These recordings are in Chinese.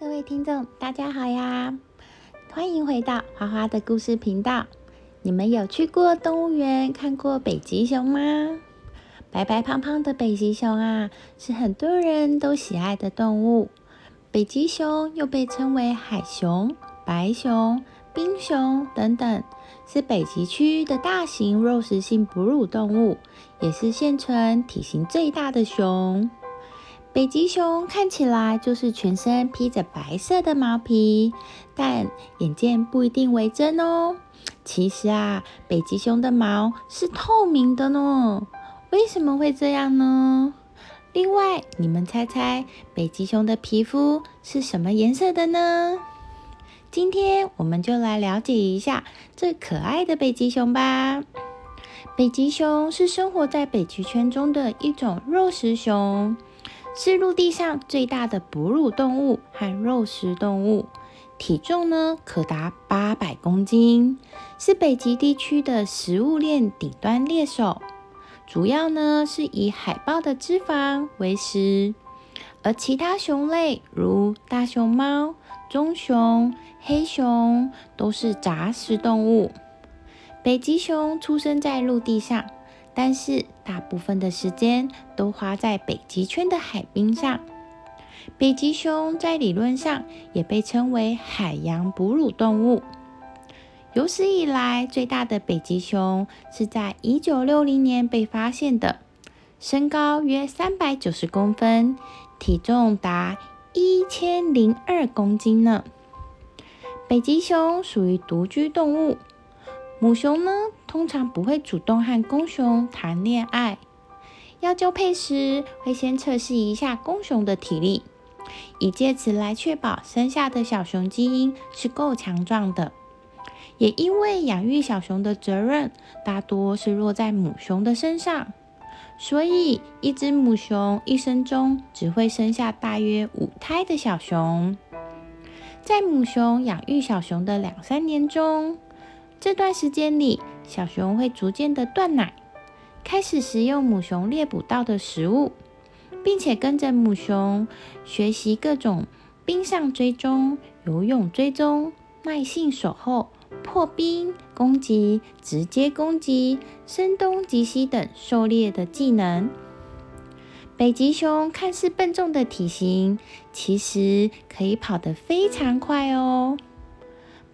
各位听众，大家好呀！欢迎回到花花的故事频道。你们有去过动物园看过北极熊吗？白白胖胖的北极熊啊，是很多人都喜爱的动物。北极熊又被称为海熊、白熊、冰熊等等，是北极区的大型肉食性哺乳动物，也是现存体型最大的熊。北极熊看起来就是全身披着白色的毛皮，但眼见不一定为真哦。其实啊，北极熊的毛是透明的呢。为什么会这样呢？另外，你们猜猜北极熊的皮肤是什么颜色的呢？今天我们就来了解一下这可爱的北极熊吧。北极熊是生活在北极圈中的一种肉食熊。是陆地上最大的哺乳动物和肉食动物，体重呢可达八百公斤，是北极地区的食物链顶端猎手。主要呢是以海豹的脂肪为食，而其他熊类如大熊猫、棕熊、黑熊都是杂食动物。北极熊出生在陆地上。但是大部分的时间都花在北极圈的海冰上。北极熊在理论上也被称为海洋哺乳动物。有史以来最大的北极熊是在一九六零年被发现的，身高约三百九十公分，体重达一千零二公斤呢。北极熊属于独居动物。母熊呢，通常不会主动和公熊谈恋爱。要交配时，会先测试一下公熊的体力，以借此来确保生下的小熊基因是够强壮的。也因为养育小熊的责任大多是落在母熊的身上，所以一只母熊一生中只会生下大约五胎的小熊。在母熊养育小熊的两三年中，这段时间里，小熊会逐渐的断奶，开始食用母熊猎捕到的食物，并且跟着母熊学习各种冰上追踪、游泳追踪、耐性守候、破冰、攻击、直接攻击、声东击西等狩猎的技能。北极熊看似笨重的体型，其实可以跑得非常快哦。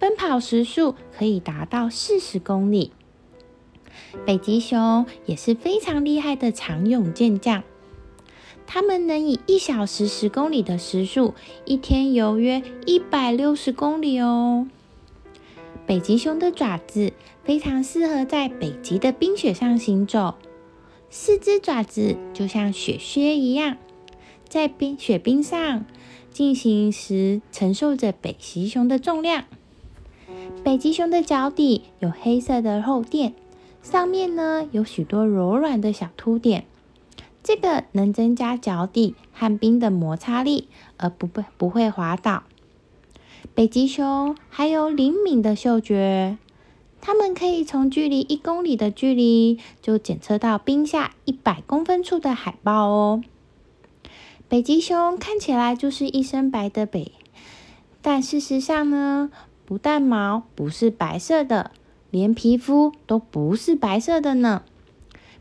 奔跑时速可以达到四十公里。北极熊也是非常厉害的长泳健将，它们能以一小时十公里的时速，一天游约一百六十公里哦。北极熊的爪子非常适合在北极的冰雪上行走，四只爪子就像雪靴一样，在冰雪冰上进行时承受着北极熊的重量。北极熊的脚底有黑色的厚垫，上面呢有许多柔软的小凸点，这个能增加脚底和冰的摩擦力，而不不不会滑倒。北极熊还有灵敏的嗅觉，它们可以从距离一公里的距离就检测到冰下一百公分处的海豹哦。北极熊看起来就是一身白的北，但事实上呢？不但毛不是白色的，连皮肤都不是白色的呢。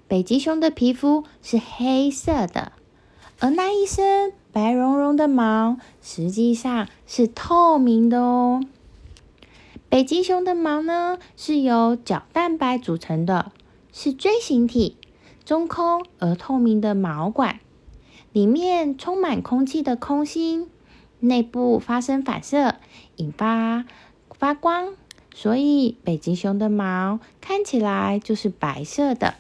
北极熊的皮肤是黑色的，而那一身白茸茸的毛实际上是透明的哦。北极熊的毛呢是由角蛋白组成的，是锥形体、中空而透明的毛管，里面充满空气的空心，内部发生反射，引发。发光，所以北极熊的毛看起来就是白色的。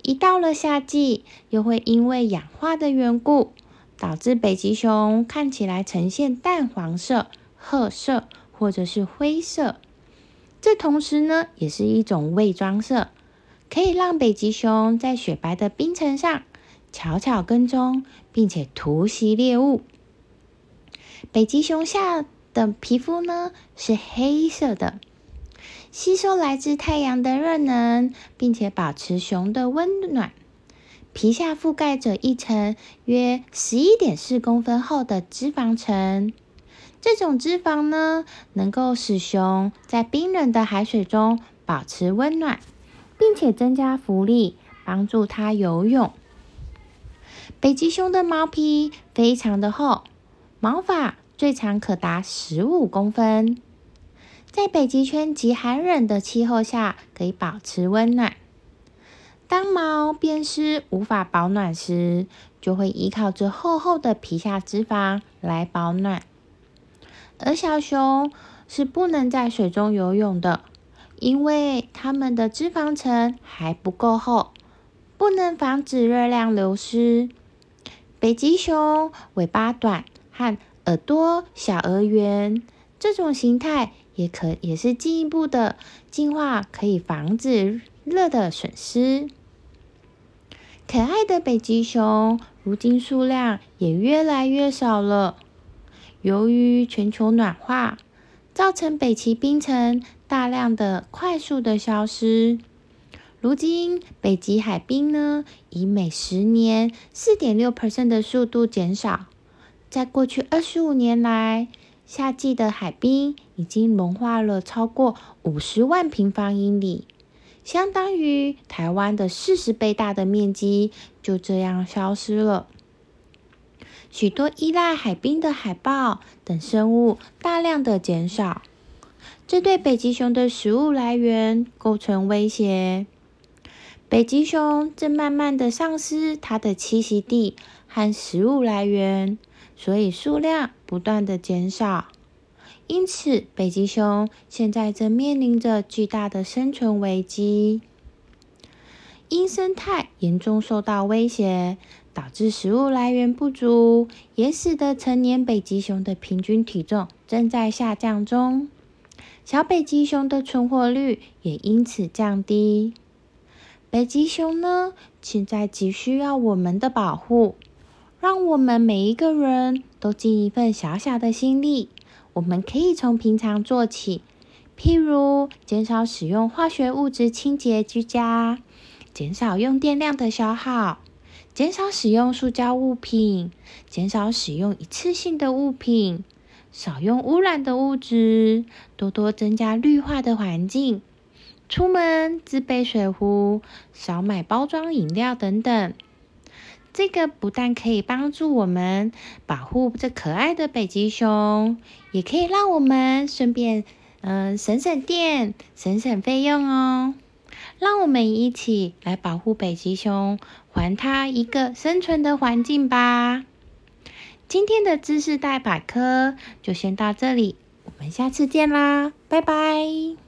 一到了夏季，又会因为氧化的缘故，导致北极熊看起来呈现淡黄色、褐色或者是灰色。这同时呢，也是一种伪装色，可以让北极熊在雪白的冰层上悄悄跟踪，并且突袭猎物。北极熊下。的皮肤呢是黑色的，吸收来自太阳的热能，并且保持熊的温暖。皮下覆盖着一层约十一点四公分厚的脂肪层，这种脂肪呢，能够使熊在冰冷的海水中保持温暖，并且增加浮力，帮助它游泳。北极熊的毛皮非常的厚，毛发最长可达十五公分，在北极圈极寒冷的气候下可以保持温暖。当毛变湿无法保暖时，就会依靠着厚厚的皮下脂肪来保暖。而小熊是不能在水中游泳的，因为它们的脂肪层还不够厚，不能防止热量流失。北极熊尾巴短和耳朵小而圆，这种形态也可也是进一步的进化，可以防止热的损失。可爱的北极熊，如今数量也越来越少了。由于全球暖化，造成北极冰层大量的、快速的消失。如今，北极海冰呢，以每十年四点六 percent 的速度减少。在过去二十五年来，夏季的海冰已经融化了超过五十万平方英里。相当于台湾的四十倍大的面积就这样消失了。许多依赖海冰的海豹等生物大量的减少，这对北极熊的食物来源构成威胁。北极熊正慢慢的丧失它的栖息地和食物来源，所以数量不断的减少。因此，北极熊现在正面临着巨大的生存危机。因生态严重受到威胁，导致食物来源不足，也使得成年北极熊的平均体重正在下降中。小北极熊的存活率也因此降低。北极熊呢，现在急需要我们的保护，让我们每一个人都尽一份小小的心力。我们可以从平常做起，譬如减少使用化学物质清洁居家，减少用电量的消耗，减少使用塑胶物品，减少使用一次性的物品，少用污染的物质，多多增加绿化的环境，出门自备水壶，少买包装饮料等等。这个不但可以帮助我们保护这可爱的北极熊，也可以让我们顺便嗯省省电、省省费用哦。让我们一起来保护北极熊，还它一个生存的环境吧。今天的知识代百科就先到这里，我们下次见啦，拜拜。